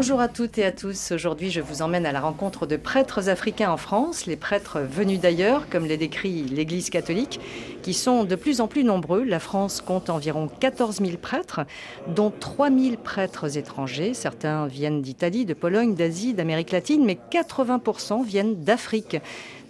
Bonjour à toutes et à tous. Aujourd'hui, je vous emmène à la rencontre de prêtres africains en France, les prêtres venus d'ailleurs, comme les décrit l'Église catholique, qui sont de plus en plus nombreux. La France compte environ 14 000 prêtres, dont 3 000 prêtres étrangers. Certains viennent d'Italie, de Pologne, d'Asie, d'Amérique latine, mais 80% viennent d'Afrique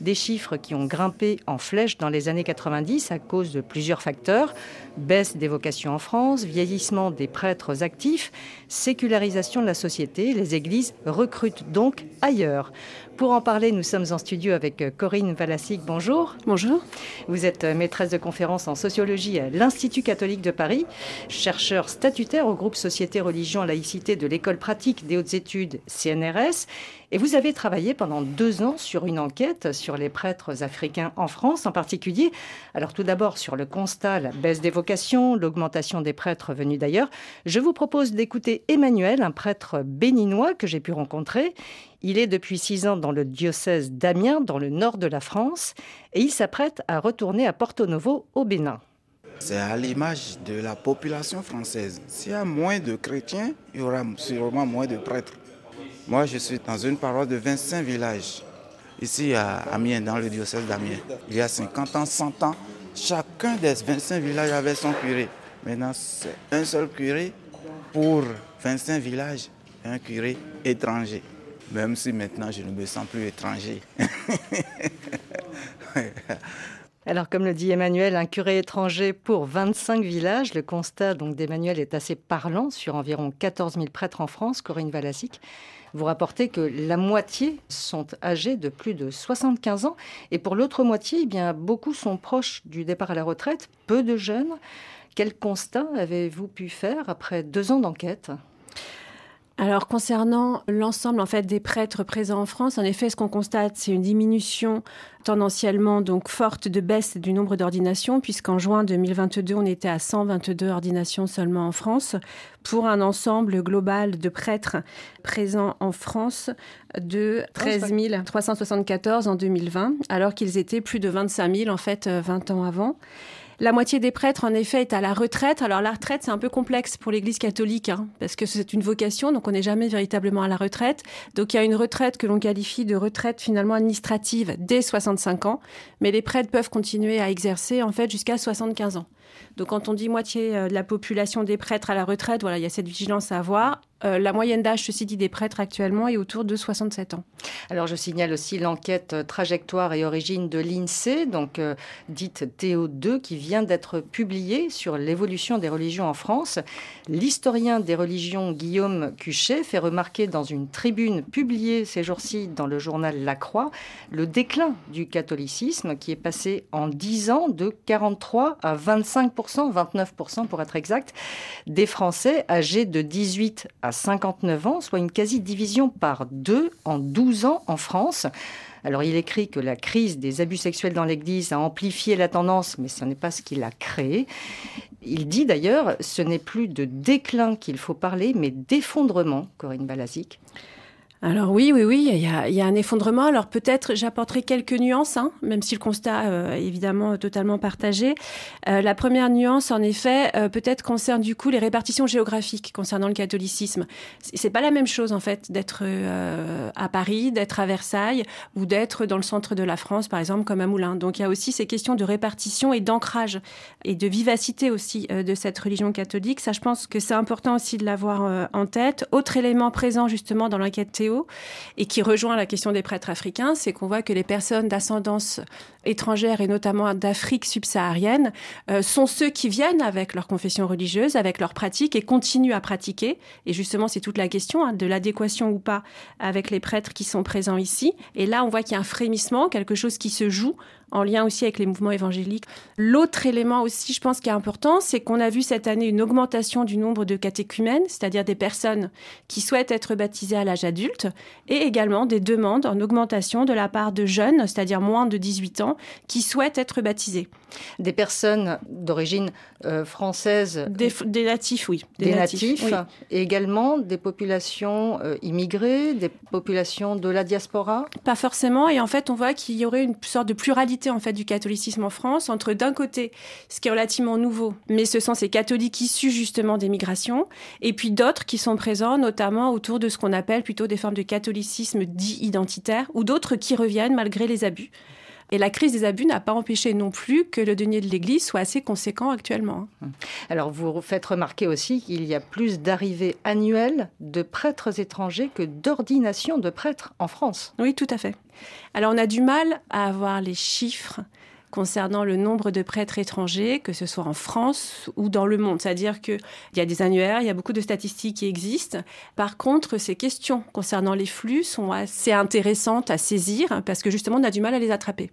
des chiffres qui ont grimpé en flèche dans les années 90 à cause de plusieurs facteurs. Baisse des vocations en France, vieillissement des prêtres actifs, sécularisation de la société. Les églises recrutent donc ailleurs. Pour en parler, nous sommes en studio avec euh, Corinne Valassic. Bonjour. Bonjour. Vous êtes euh, maîtresse de conférence en sociologie à l'Institut catholique de Paris, chercheur statutaire au groupe Société, Religion, Laïcité de l'École pratique des hautes études CNRS. Et vous avez travaillé pendant deux ans sur une enquête sur les prêtres africains en France en particulier. Alors tout d'abord sur le constat, la baisse des vocations, l'augmentation des prêtres venus d'ailleurs. Je vous propose d'écouter Emmanuel, un prêtre béninois que j'ai pu rencontrer. Il est depuis six ans dans le diocèse d'Amiens, dans le nord de la France, et il s'apprête à retourner à Porto Novo, au Bénin. C'est à l'image de la population française. S'il y a moins de chrétiens, il y aura sûrement moins de prêtres. Moi, je suis dans une paroisse de 25 villages, ici à Amiens, dans le diocèse d'Amiens. Il y a 50 ans, 100 ans, chacun des 25 villages avait son curé. Maintenant, c'est un seul curé pour 25 villages, un curé étranger même si maintenant je ne me sens plus étranger. Alors, comme le dit Emmanuel, un curé étranger pour 25 villages. Le constat d'Emmanuel est assez parlant sur environ 14 000 prêtres en France. Corinne Valassic, vous rapportez que la moitié sont âgés de plus de 75 ans. Et pour l'autre moitié, eh bien, beaucoup sont proches du départ à la retraite, peu de jeunes. Quel constat avez-vous pu faire après deux ans d'enquête? Alors concernant l'ensemble en fait des prêtres présents en France, en effet, ce qu'on constate, c'est une diminution tendanciellement donc forte de baisse du nombre d'ordinations, puisqu'en juin 2022, on était à 122 ordinations seulement en France, pour un ensemble global de prêtres présents en France de 13 374 en 2020, alors qu'ils étaient plus de 25 000 en fait 20 ans avant. La moitié des prêtres, en effet, est à la retraite. Alors la retraite, c'est un peu complexe pour l'Église catholique, hein, parce que c'est une vocation, donc on n'est jamais véritablement à la retraite. Donc il y a une retraite que l'on qualifie de retraite finalement administrative dès 65 ans, mais les prêtres peuvent continuer à exercer en fait jusqu'à 75 ans. Donc quand on dit moitié euh, de la population des prêtres à la retraite, voilà, il y a cette vigilance à avoir. Euh, la moyenne d'âge, ceci dit, des prêtres actuellement est autour de 67 ans. Alors, je signale aussi l'enquête euh, trajectoire et origine de l'INSEE, donc dite TO2, qui vient d'être publiée sur l'évolution des religions en France. L'historien des religions Guillaume Cuchet fait remarquer dans une tribune publiée ces jours-ci dans le journal La Croix le déclin du catholicisme qui est passé en 10 ans de 43 à 25 29% pour être exact, des Français âgés de 18 à 59 ans, soit une quasi-division par deux en 12 ans en France. Alors il écrit que la crise des abus sexuels dans l'Église a amplifié la tendance, mais ce n'est pas ce qu'il a créé. Il dit d'ailleurs, ce n'est plus de déclin qu'il faut parler, mais d'effondrement, Corinne Balazic. Alors oui, oui, oui, il y a, un effondrement. Alors peut-être j'apporterai quelques nuances, hein, même si le constat euh, est évidemment totalement partagé. Euh, la première nuance, en effet, euh, peut-être concerne du coup les répartitions géographiques concernant le catholicisme. C'est pas la même chose en fait d'être à Paris, d'être à Versailles ou d'être dans le centre de la France, par exemple, comme à Moulins. Donc il y a aussi ces questions de répartition et d'ancrage et de vivacité aussi de cette religion catholique. Ça, je pense que c'est important aussi de l'avoir en tête. Autre élément présent justement dans l'enquête et qui rejoint la question des prêtres africains, c'est qu'on voit que les personnes d'ascendance étrangère et notamment d'Afrique subsaharienne euh, sont ceux qui viennent avec leur confession religieuse, avec leur pratique et continuent à pratiquer. Et justement, c'est toute la question hein, de l'adéquation ou pas avec les prêtres qui sont présents ici. Et là, on voit qu'il y a un frémissement, quelque chose qui se joue en lien aussi avec les mouvements évangéliques. L'autre élément aussi, je pense, qui est important, c'est qu'on a vu cette année une augmentation du nombre de catéchumènes, c'est-à-dire des personnes qui souhaitent être baptisées à l'âge adulte, et également des demandes en augmentation de la part de jeunes, c'est-à-dire moins de 18 ans, qui souhaitent être baptisés. Des personnes d'origine euh, française des, natifs, oui. Des, natifs, et également des populations euh, immigrées, des populations de la diaspora? Pas forcément, et en fait on voit qu'il y aurait une sorte de pluralité en fait du catholicisme en France, entre d'un côté ce qui est relativement nouveau, mais ce sont ces catholiques issus justement des migrations, et puis d'autres qui sont présents notamment autour de ce qu'on appelle plutôt des formes de catholicisme dit identitaire, ou d'autres qui reviennent malgré les abus. Et la crise des abus n'a pas empêché non plus que le denier de l'Église soit assez conséquent actuellement. Alors vous faites remarquer aussi qu'il y a plus d'arrivées annuelles de prêtres étrangers que d'ordinations de prêtres en France. Oui, tout à fait. Alors on a du mal à avoir les chiffres concernant le nombre de prêtres étrangers, que ce soit en France ou dans le monde. C'est-à-dire qu'il y a des annuaires, il y a beaucoup de statistiques qui existent. Par contre, ces questions concernant les flux sont assez intéressantes à saisir parce que justement, on a du mal à les attraper.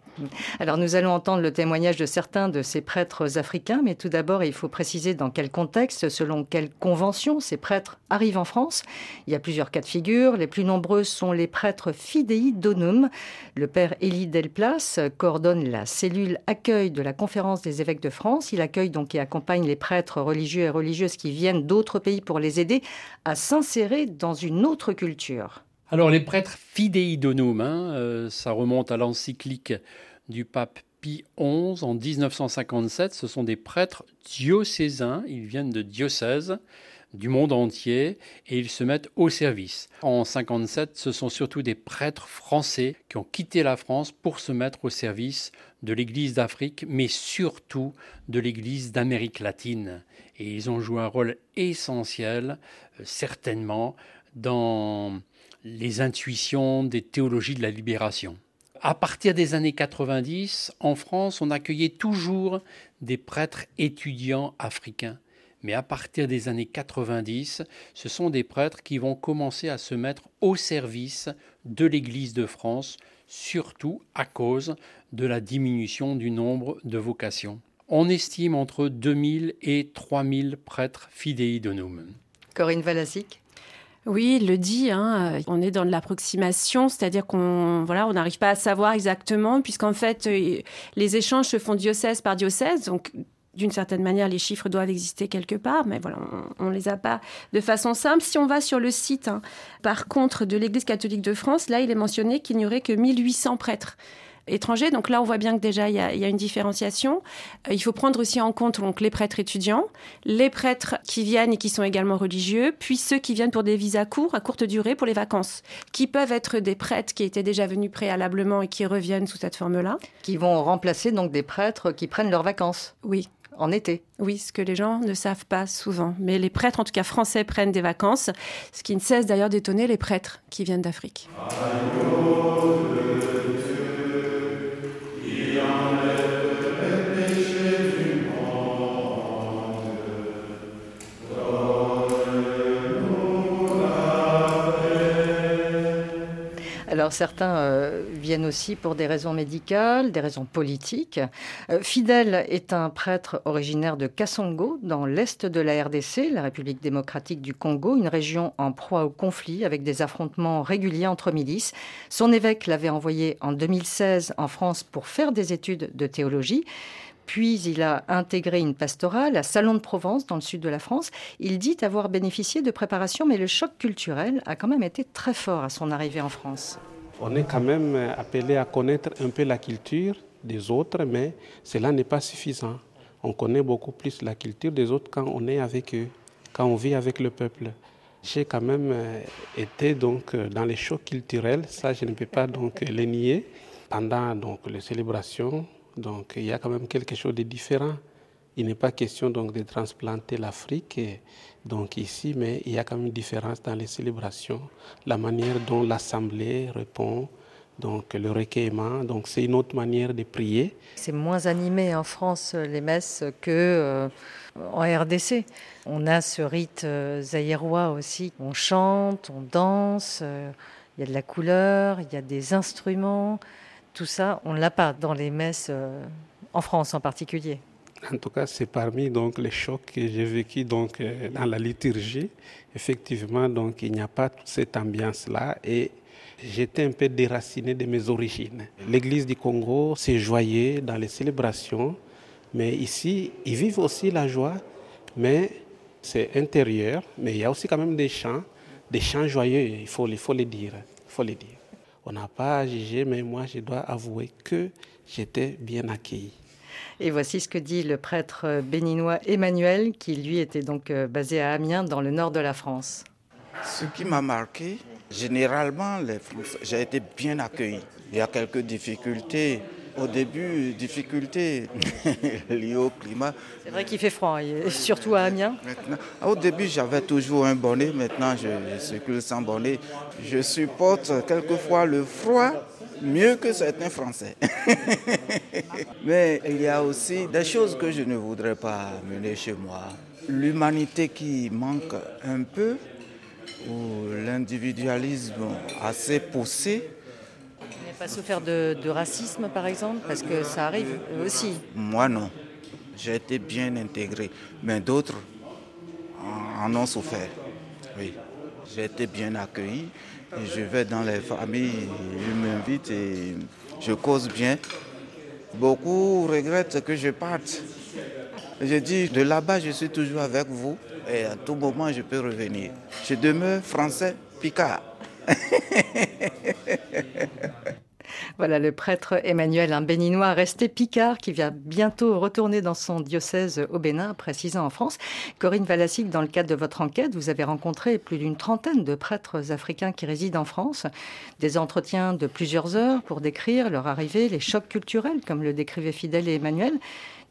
Alors, nous allons entendre le témoignage de certains de ces prêtres africains, mais tout d'abord, il faut préciser dans quel contexte, selon quelle convention ces prêtres arrivent en France. Il y a plusieurs cas de figure. Les plus nombreux sont les prêtres fidei donum. Le père Élie Delplace coordonne la cellule accueil de la conférence des évêques de France. Il accueille donc et accompagne les prêtres religieux et religieuses qui viennent d'autres pays pour les aider à s'insérer dans une autre culture. Alors les prêtres fidei donum, hein, euh, ça remonte à l'encyclique du pape Pie XI en 1957. Ce sont des prêtres diocésains, ils viennent de diocèses du monde entier et ils se mettent au service. En 57, ce sont surtout des prêtres français qui ont quitté la France pour se mettre au service de l'Église d'Afrique, mais surtout de l'Église d'Amérique latine. Et ils ont joué un rôle essentiel, euh, certainement, dans les intuitions des théologies de la libération. À partir des années 90, en France, on accueillait toujours des prêtres étudiants africains. Mais à partir des années 90, ce sont des prêtres qui vont commencer à se mettre au service de l'Église de France, surtout à cause de la diminution du nombre de vocations. On estime entre 2000 et 3000 prêtres fidei donum. Corinne Valasic oui, il le dit. Hein, on est dans de l'approximation, c'est-à-dire qu'on voilà, on n'arrive pas à savoir exactement, puisqu'en fait, euh, les échanges se font diocèse par diocèse. Donc, d'une certaine manière, les chiffres doivent exister quelque part, mais voilà, on ne les a pas de façon simple. Si on va sur le site, hein, par contre, de l'Église catholique de France, là, il est mentionné qu'il n'y aurait que 1800 prêtres étrangers. Donc là, on voit bien que déjà, il y a, une différenciation. Euh, il faut prendre aussi en compte donc, les prêtres étudiants, les prêtres qui viennent et qui sont également religieux, puis ceux qui viennent pour des visas courts, à courte durée, pour les vacances, qui peuvent être des prêtres qui étaient déjà venus préalablement et qui reviennent sous cette forme-là. Qui vont remplacer donc des prêtres qui prennent leurs vacances. Oui, en été. Oui, ce que les gens ne savent pas souvent. Mais les prêtres, en tout cas français, prennent des vacances, ce qui ne cesse d'ailleurs d'étonner les prêtres qui viennent d'Afrique. Alors certains euh, viennent aussi pour des raisons médicales, des raisons politiques. Euh, Fidel est un prêtre originaire de Kassongo, dans l'est de la RDC, la République démocratique du Congo, une région en proie au conflit avec des affrontements réguliers entre milices. Son évêque l'avait envoyé en 2016 en France pour faire des études de théologie. Puis il a intégré une pastorale à Salon de Provence, dans le sud de la France. Il dit avoir bénéficié de préparation, mais le choc culturel a quand même été très fort à son arrivée en France. On est quand même appelé à connaître un peu la culture des autres, mais cela n'est pas suffisant. On connaît beaucoup plus la culture des autres quand on est avec eux, quand on vit avec le peuple. J'ai quand même euh, été donc euh, dans les chocs culturels, ça je ne peux pas donc les nier. Pendant donc les célébrations, donc il y a quand même quelque chose de différent. Il n'est pas question donc de transplanter l'Afrique donc ici, mais il y a quand même une différence dans les célébrations, la manière dont l'assemblée répond, donc le recueillement, donc c'est une autre manière de prier. C'est moins animé en France les messes que euh, en RDC. On a ce rite euh, zaïrois aussi. On chante, on danse, euh, il y a de la couleur, il y a des instruments Tout ça, on ne l'a pas dans les messes en France en particulier. En tout cas, c'est parmi donc les chocs que j'ai vécu donc dans la liturgie. Effectivement, donc il n'y a pas toute cette ambiance-là et j'étais un peu déraciné de mes origines. L'Église du Congo s'est joyeux dans les célébrations, mais ici, ils vivent aussi la joie, mais c'est intérieur, mais il y a aussi quand même des chants, des chants joyeux, il faut, il faut le dire. Faut le dire. On n'a pas jugé, mais moi, je dois avouer que j'étais bien accueilli. Et voici ce que dit le prêtre béninois Emmanuel, qui lui était donc euh, basé à Amiens, dans le nord de la France. Ce qui m'a marqué, généralement, j'ai été bien accueilli. Il y a quelques difficultés. Au début, difficultés liées au climat. C'est vrai qu'il fait froid, surtout à Amiens. au début, j'avais toujours un bonnet. Maintenant, je, je circule sans bonnet. Je supporte quelquefois le froid mieux que certains Français. Mais il y a aussi des choses que je ne voudrais pas mener chez moi. L'humanité qui manque un peu, ou l'individualisme assez poussé. Vous n'avez pas souffert de, de, racisme, par exemple, parce que ça arrive aussi Moi, non. J'ai été bien intégré, mais d'autres en ont souffert. Oui, j'ai été bien accueilli. Je vais dans les familles, ils m'invitent et je cause bien. Beaucoup regrettent que je parte. Je dis, de là-bas, je suis toujours avec vous et à tout moment, je peux revenir. Je demeure français picard. Voilà le prêtre Emmanuel, un béninois resté picard qui vient bientôt retourner dans son diocèse au Bénin ans en France. Corinne Valassic, dans le cadre de votre enquête, vous avez rencontré plus d'une trentaine de prêtres africains qui résident en France. Des entretiens de plusieurs heures pour décrire leur arrivée, les chocs culturels, comme le décrivait Fidèle et Emmanuel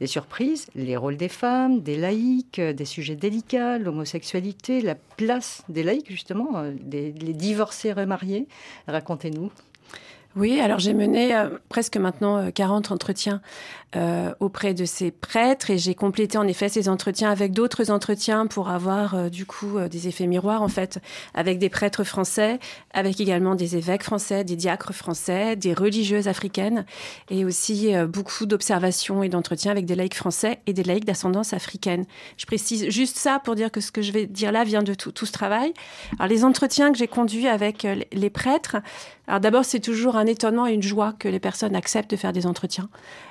des surprises, les rôles des femmes, des laïcs, des sujets délicats, l'homosexualité, la place des laïcs justement, euh, les divorcés remariés. Racontez-nous. Oui, alors j'ai mené euh, presque maintenant 40 euh, entretiens euh, auprès de ces prêtres et j'ai complété en effet ces entretiens avec d'autres entretiens pour avoir euh, du coup euh, des effets miroirs en fait avec des prêtres français, avec également des évêques français, des diacres français, des religieuses africaines et aussi beaucoup d'observations et d'entretiens avec des laïcs français et des laïcs d'ascendance africaine. Je précise juste ça pour dire que ce que je vais dire là vient de tout, tout ce travail. Alors les entretiens que j'ai conduits avec les prêtres, alors d'abord c'est toujours un étonnement et une joie que les personnes acceptent de faire des entretiens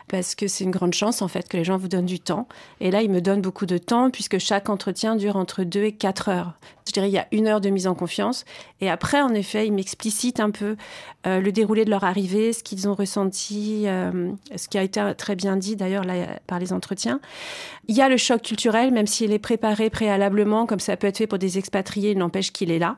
parce que c'est une grande chance en fait que les gens vous donnent du temps. Et là, ils me donnent beaucoup de temps puisque chaque entretien dure entre deux et quatre heures. Je dirais il y a une heure de mise en confiance et après, en effet, ils m'explicitent un peu euh, le déroulé de leur arrivée, ce qu'ils ont ressenti, euh, ce qui a été très bien dit d'ailleurs par les entretiens. Il y a le choc culturel, même s'il est préparé préalablement, comme ça peut être fait pour des expatriés, il n'empêche qu'il est là.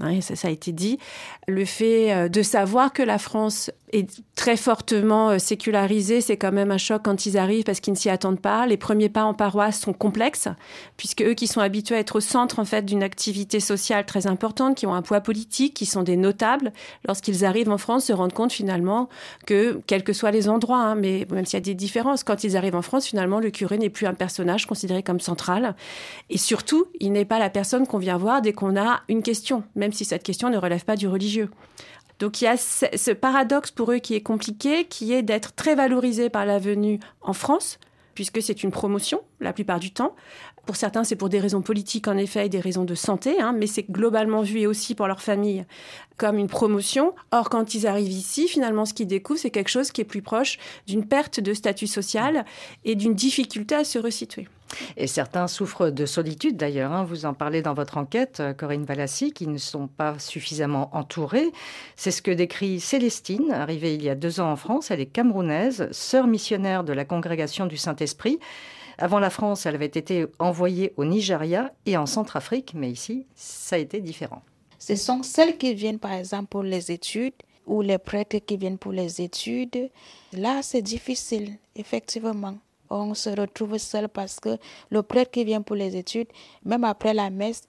Hein, ça, ça, a été dit. Le fait euh, de savoir que la France est très fortement euh, sécularisée, c'est quand même un choc quand ils arrivent parce qu'ils ne s'y attendent pas. Les premiers pas en paroisse sont complexes, puisque eux qui sont habitués à être au centre en fait d'une activité sociale très importante, qui ont un poids politique, qui sont des notables, lorsqu'ils arrivent en France, se rendent compte finalement que, quels que soient les endroits, hein, mais même s'il y a des différences, quand ils arrivent en France, finalement, le curé n'est plus un personnage considéré comme central. Et surtout, il n'est pas la personne qu'on vient voir dès qu'on a une question même si cette question ne relève pas du religieux. Donc il y a ce paradoxe pour eux qui est compliqué, qui est d'être très valorisé par la venue en France, puisque c'est une promotion la plupart du temps. Pour certains, c'est pour des raisons politiques, en effet, et des raisons de santé, hein, mais c'est globalement vu et aussi pour leur famille comme une promotion. Or, quand ils arrivent ici, finalement, ce qu'ils découvrent, c'est quelque chose qui est plus proche d'une perte de statut social et d'une difficulté à se resituer. Et certains souffrent de solitude d'ailleurs. Hein. Vous en parlez dans votre enquête, euh, Corinne Valassi, qui ne sont pas suffisamment entourés. C'est ce que décrit Célestine, arrivée il y a deux ans en France. Elle est camerounaise, sœur missionnaire de la congrégation du Saint-Esprit. Avant la France, elle avait été envoyée au Nigeria et en Centrafrique, mais ici, ça a été différent. Ce sont celles qui viennent par exemple pour les études ou les prêtres qui viennent pour les études. Là, c'est difficile, effectivement on se retrouve seul parce que le prêtre qui vient pour les études, même après la messe,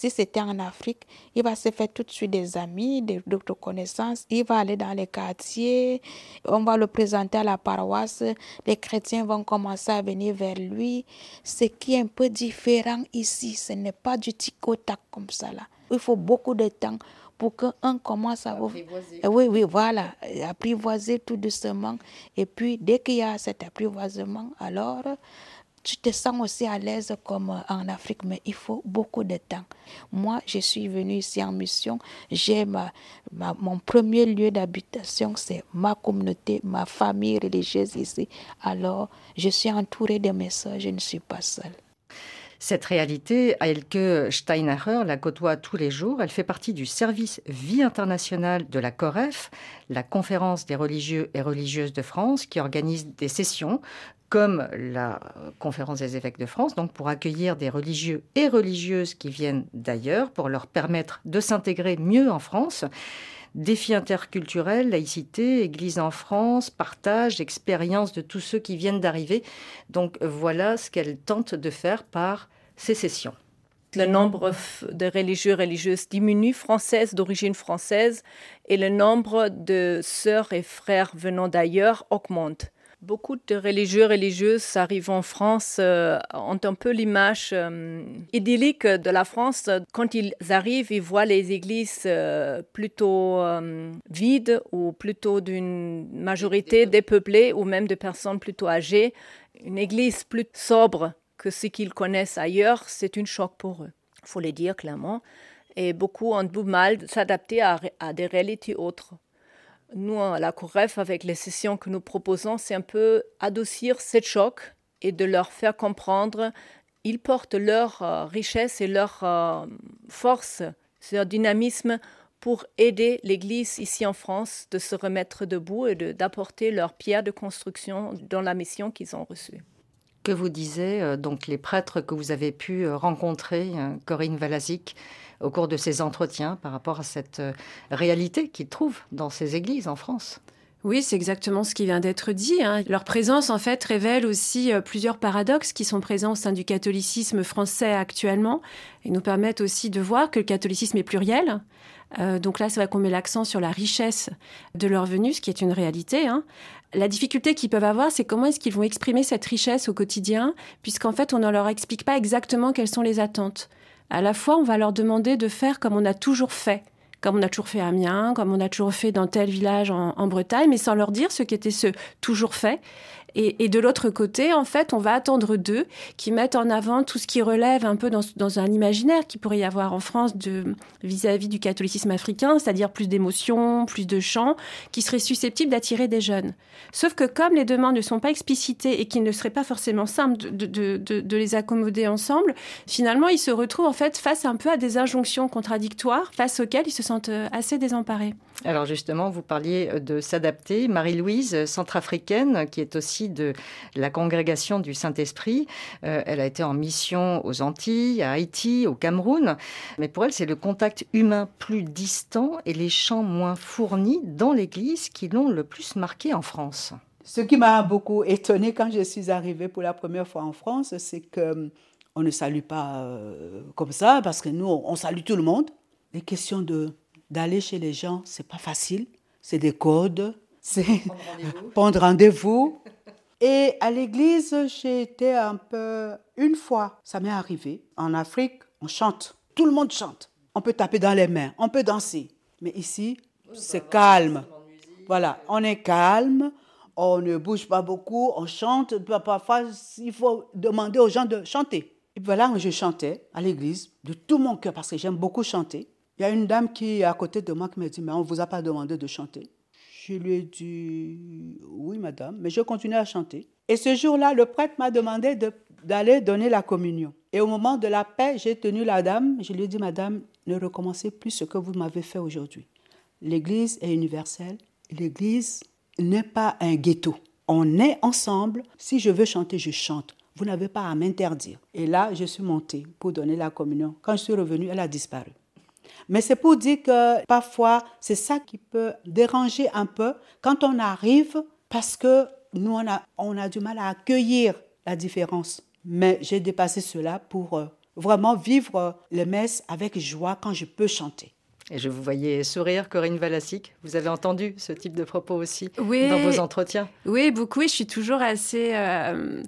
si c'était en Afrique, il va se faire tout de suite des amis, d'autres connaissances. Il va aller dans les quartiers, on va le présenter à la paroisse. Les chrétiens vont commencer à venir vers lui. Ce qui est un peu différent ici, ce n'est pas du tic tac comme ça là. Il faut beaucoup de temps pour qu'un commence à... Apprivoiser. Oui, oui, voilà, apprivoiser tout doucement. Et puis, dès qu'il y a cet apprivoisement, alors tu te sens aussi à l'aise comme en Afrique, mais il faut beaucoup de temps. Moi, je suis venue ici en mission. J'ai ma, mon premier lieu d'habitation, c'est ma communauté, ma famille religieuse ici. Alors, je suis entourée de mes soeurs, je ne suis pas seule. Cette réalité, Elke Steinacher la côtoie tous les jours. Elle fait partie du service vie internationale de la COREF, la conférence des religieux et religieuses de France, qui organise des sessions comme la conférence des évêques de France, donc pour accueillir des religieux et religieuses qui viennent d'ailleurs, pour leur permettre de s'intégrer mieux en France. Défis interculturels, laïcité, Église en France, partage, expérience de tous ceux qui viennent d'arriver. Donc voilà ce qu'elle tente de faire par ces sessions. Le nombre de religieux religieuses diminue, françaises d'origine française, et le nombre de sœurs et frères venant d'ailleurs augmente. Beaucoup de religieux religieuses arrivent en France euh, ont un peu l'image euh, idyllique de la France. Quand ils arrivent, ils voient les églises euh, plutôt vides ou plutôt d'une majorité dépeuplée ou même de personnes plutôt âgées. Une église plus sobre que ce qu'ils connaissent ailleurs, c'est une choc pour eux. Il faut le dire clairement. Et beaucoup ont du mal s'adapter à, à des réalités autres nous, à la COREF, avec les sessions que nous proposons, c'est un peu adoucir ce choc et de leur faire comprendre ils portent leur euh, richesse et leur euh, force, leur dynamisme pour aider l'Église ici en France de se remettre debout et d'apporter leur pierre de construction dans la mission qu'ils ont reçue. Que vous disiez euh, donc les prêtres que vous avez pu rencontrer, Corinne Valazic, au cours de ces entretiens par rapport à cette euh, réalité qu'ils trouvent dans ces églises en France. Oui, c'est exactement ce qui vient d'être dit. Hein. Leur présence, en fait, révèle aussi euh, plusieurs paradoxes qui sont présents au sein du catholicisme français actuellement et nous permettent aussi de voir que le catholicisme est pluriel. Euh, donc là, c'est vrai qu'on met l'accent sur la richesse de leur venue, ce qui est une réalité. Hein. La difficulté qu'ils peuvent avoir, c'est comment est-ce qu'ils vont exprimer cette richesse au quotidien, puisqu'en fait, on ne leur explique pas exactement quelles sont les attentes à la fois, on va leur demander de faire comme on a toujours fait, comme on a toujours fait à Amiens, comme on a toujours fait dans tel village en, en Bretagne, mais sans leur dire ce qui était ce toujours fait. Et, de l'autre côté, en fait, on va attendre d'eux qui mettent en avant tout ce qui relève un peu dans, un imaginaire qui pourrait y avoir en France vis-à-vis du catholicisme africain, c'est-à-dire plus d'émotions, plus de chants, qui seraient susceptibles d'attirer des jeunes. Sauf que comme les demandes ne sont pas explicitées et qu'il ne serait pas forcément simple de, les accommoder ensemble, finalement, ils se retrouvent en fait face un peu à des injonctions contradictoires face auxquelles ils se sentent euh, assez désemparés. Alors justement, vous parliez euh, de s'adapter. Marie-Louise, centrafricaine, qui est aussi de la congrégation du Saint-Esprit, euh, elle a été en mission aux Antilles, à Haïti, au Cameroun. Mais pour elle, c'est le contact humain plus distant et les chants moins fournis dans l'Église qui l'ont le plus marqué en France. Ce qui m'a beaucoup étonnée quand je suis arrivée pour la première fois en France, c'est que on ne salue pas comme ça parce que nous on salue tout le monde. Les questions de d'aller chez les gens, c'est pas facile. C'est des codes, c'est prendre rendez-vous. Et à l'église, j'ai été un peu. Une fois, ça m'est arrivé. En Afrique, on chante. Tout le monde chante. On peut taper dans les mains, on peut danser. Mais ici, c'est calme. Voilà, on est calme, on ne bouge pas beaucoup, on chante. Parfois, il faut demander aux gens de chanter. Et voilà, je chantais à l'église de tout mon cœur parce que j'aime beaucoup chanter. Il y a une dame qui est à côté de moi qui me dit, mais on ne vous a pas demandé de chanter. Je lui ai dit, oui madame, mais je continuais à chanter. Et ce jour-là, le prêtre m'a demandé d'aller donner la communion. Et au moment de la paix, j'ai tenu la dame, je lui ai dit, madame, ne recommencez plus ce que vous m'avez fait aujourd'hui. L'Église est universelle. L'Église n'est pas un ghetto. On est ensemble. Si je veux chanter, je chante. Vous n'avez pas à m'interdire. Et là, je suis montée pour donner la communion. Quand je suis revenue, elle a disparu. Mais c'est pour dire que parfois, c'est ça qui peut déranger un peu quand on arrive parce que nous, on a, on a du mal à accueillir la différence. Mais j'ai dépassé cela pour euh, vraiment vivre euh, les messes avec joie quand je peux chanter. Et je vous voyais sourire, Corinne Valassic. Vous avez entendu ce type de propos aussi dans vos entretiens? Oui, beaucoup. Et je suis toujours assez... Euh,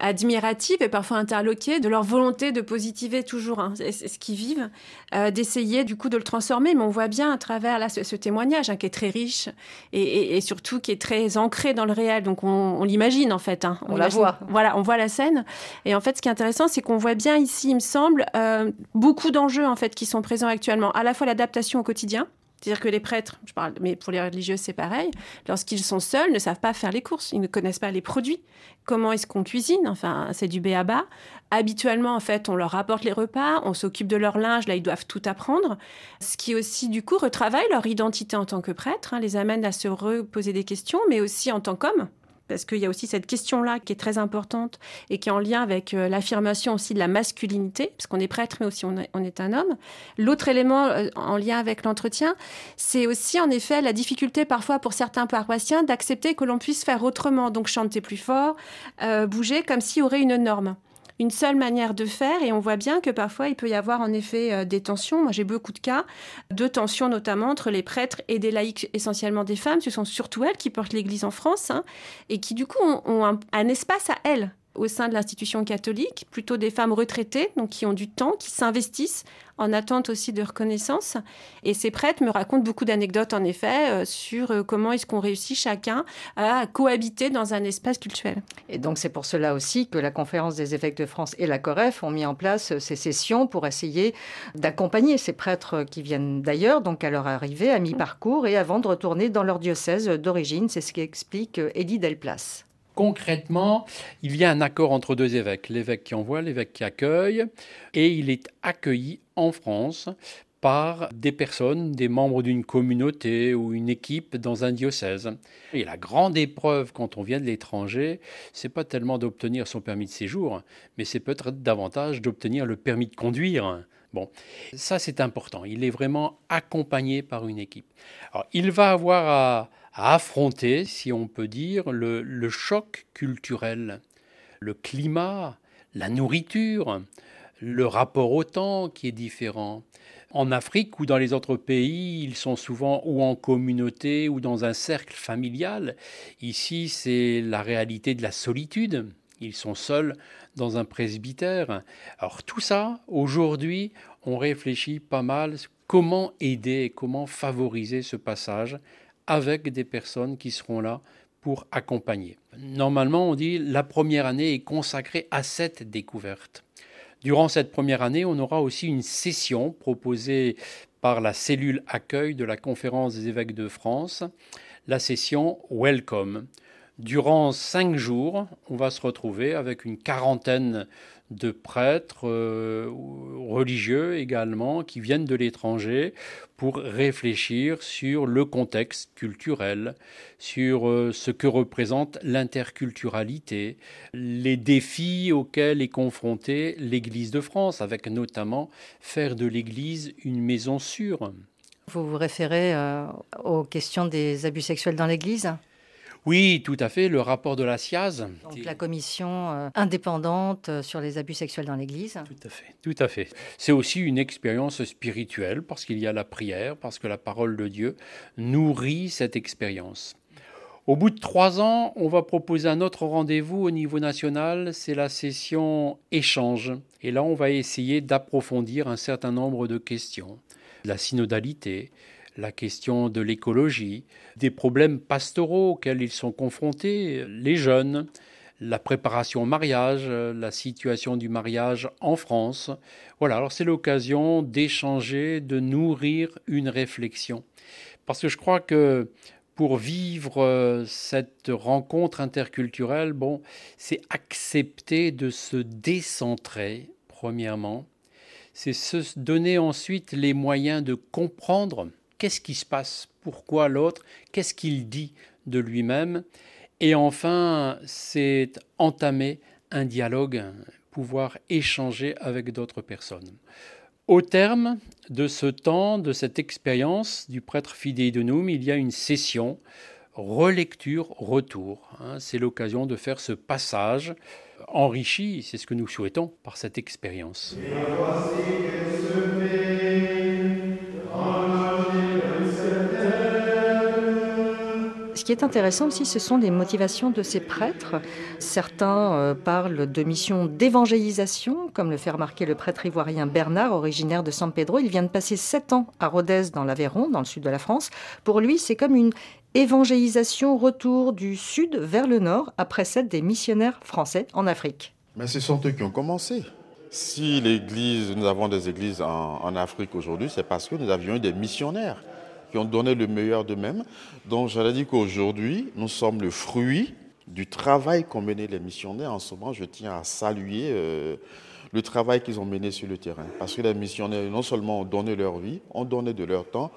admirative et parfois interloquée de leur volonté de positiver toujours hein, ce qu'ils vivent, euh, d'essayer du coup de le transformer. Mais on voit bien à travers là, ce, témoignage hein, qui est très riche et, surtout qui est très ancré dans le réel. Donc on, l'imagine en fait. Hein. On, la voit. Voilà, on voit la scène. Et en fait, ce qui est intéressant, c'est qu'on voit bien ici, il me semble, euh, beaucoup d'enjeux en fait qui sont présents actuellement. À la fois l'adaptation au quotidien c'est-à-dire que les prêtres, je parle, mais pour les religieux, c'est pareil, lorsqu'ils sont seuls, ne savent pas faire les courses, ils ne connaissent pas les produits. Comment est-ce qu'on cuisine? Enfin, c'est du B à bas. Habituellement, en fait, on leur apporte les repas, on s'occupe de leur linge, là, ils doivent tout apprendre. Ce qui aussi, du coup, retravaille leur identité en tant que prêtre, hein, les amène à se reposer des questions, mais aussi en tant qu'homme parce qu'il y a aussi cette question-là qui est très importante et qui est en lien avec euh, l'affirmation aussi de la masculinité, parce qu'on est prêtre, mais aussi on, est un homme. L'autre élément euh, en lien avec l'entretien, c'est aussi en effet la difficulté parfois pour certains paroissiens d'accepter que l'on puisse faire autrement, donc chanter plus fort, euh, bouger comme s'il y aurait une norme une seule manière de faire et on voit bien que parfois il peut y avoir en effet euh, des tensions. Moi j'ai beaucoup de cas de tensions notamment entre les prêtres et des laïcs, essentiellement des femmes. Ce sont surtout elles qui portent l'Église en France hein, et qui du coup ont, un, un espace à elles au sein de l'institution catholique, plutôt des femmes retraitées, donc qui ont du temps, qui s'investissent en attente aussi de reconnaissance. Et ces prêtres me racontent beaucoup d'anecdotes, en effet, euh, sur euh, comment est-ce qu'on réussit chacun à cohabiter dans un espace culturel. Et donc c'est pour cela aussi que la conférence des évêques de France et la COREF ont mis en place ces sessions pour essayer d'accompagner ces prêtres qui viennent d'ailleurs, donc à leur arrivée, à mi-parcours, et avant de retourner dans leur diocèse d'origine. C'est ce qu'explique euh, Eddie Delplace concrètement, il y a un accord entre deux évêques, l'évêque qui envoie, l'évêque qui accueille, et il est accueilli en France par des personnes, des membres d'une communauté ou une équipe dans un diocèse. Et la grande épreuve quand on vient de l'étranger, c'est pas tellement d'obtenir son permis de séjour, mais c'est peut-être davantage d'obtenir le permis de conduire. Bon, ça c'est important. Il est vraiment accompagné par une équipe. Alors, il va avoir à, à affronter, si on peut dire, le, choc culturel, le climat, la nourriture, le rapport au temps qui est différent. En Afrique ou dans les autres pays, ils sont souvent ou en communauté ou dans un cercle familial. Ici, c'est la réalité de la solitude. Ils sont seuls dans un presbytère. Alors tout ça, aujourd'hui, on réfléchit pas mal comment aider, comment favoriser ce passage avec des personnes qui seront là pour accompagner. Normalement, on dit la première année est consacrée à cette découverte. Durant cette première année, on aura aussi une session proposée par la cellule accueil de la conférence des évêques de France, la session Welcome. Durant cinq jours, on va se retrouver avec une quarantaine de prêtres euh, religieux également qui viennent de l'étranger pour réfléchir sur le contexte culturel, sur euh, ce que représente l'interculturalité, les défis auxquels est confrontée l'Église de France, avec notamment faire de l'Église une maison sûre. Vous vous référez euh, aux questions des abus sexuels dans l'Église? Oui, tout à fait. Le rapport de la SIAZ. Donc la commission euh, indépendante euh, sur les abus sexuels dans l'Église. Tout à fait. Tout à fait. C'est aussi une expérience spirituelle parce qu'il y a la prière, parce que la parole de Dieu nourrit cette expérience. Au bout de trois ans, on va proposer un autre rendez-vous au niveau national, c'est la session échange. Et là, on va essayer d'approfondir un certain nombre de questions. La synodalité, la question de l'écologie, des problèmes pastoraux auxquels ils sont confrontés, les jeunes, la préparation au mariage, la situation du mariage en France. Voilà, alors c'est l'occasion d'échanger, de nourrir une réflexion. Parce que je crois que pour vivre cette rencontre interculturelle, bon, c'est accepter de se décentrer, premièrement. C'est se donner ensuite les moyens de comprendre qu'est-ce qui se passe, pourquoi l'autre, qu'est-ce qu'il dit de lui-même? Et enfin, c'est entamer un dialogue, pouvoir échanger avec d'autres personnes. Au terme de ce temps, de cette expérience du prêtre Fidei il y a une session relecture, retour. Hein. c'est l'occasion de faire ce passage enrichi, c'est ce que nous souhaitons par cette expérience. ce qui est intéressant aussi, ce sont les motivations de ces prêtres. Certains euh, parlent de missions d'évangélisation, comme le fait remarquer le prêtre ivoirien Bernard, originaire de San Pedro. Il vient de passer sept ans à Rodez, dans l'Aveyron, dans le sud de la France. Pour lui, c'est comme une évangélisation retour du sud vers le nord, après celle des missionnaires français en Afrique. Mais ce sont eux qui ont commencé. Si l'église, nous avons des églises en, en Afrique aujourd'hui, c'est parce que nous avions eu des missionnaires qui ont donné le meilleur d'eux-mêmes. Donc j'allais dire qu'aujourd'hui, nous sommes le fruit du travail qu'ont mené les missionnaires. En ce moment, je tiens à saluer euh, le travail qu'ils ont mené sur le terrain. Parce que les missionnaires, non seulement ont donné leur vie, ont donné de leur temps,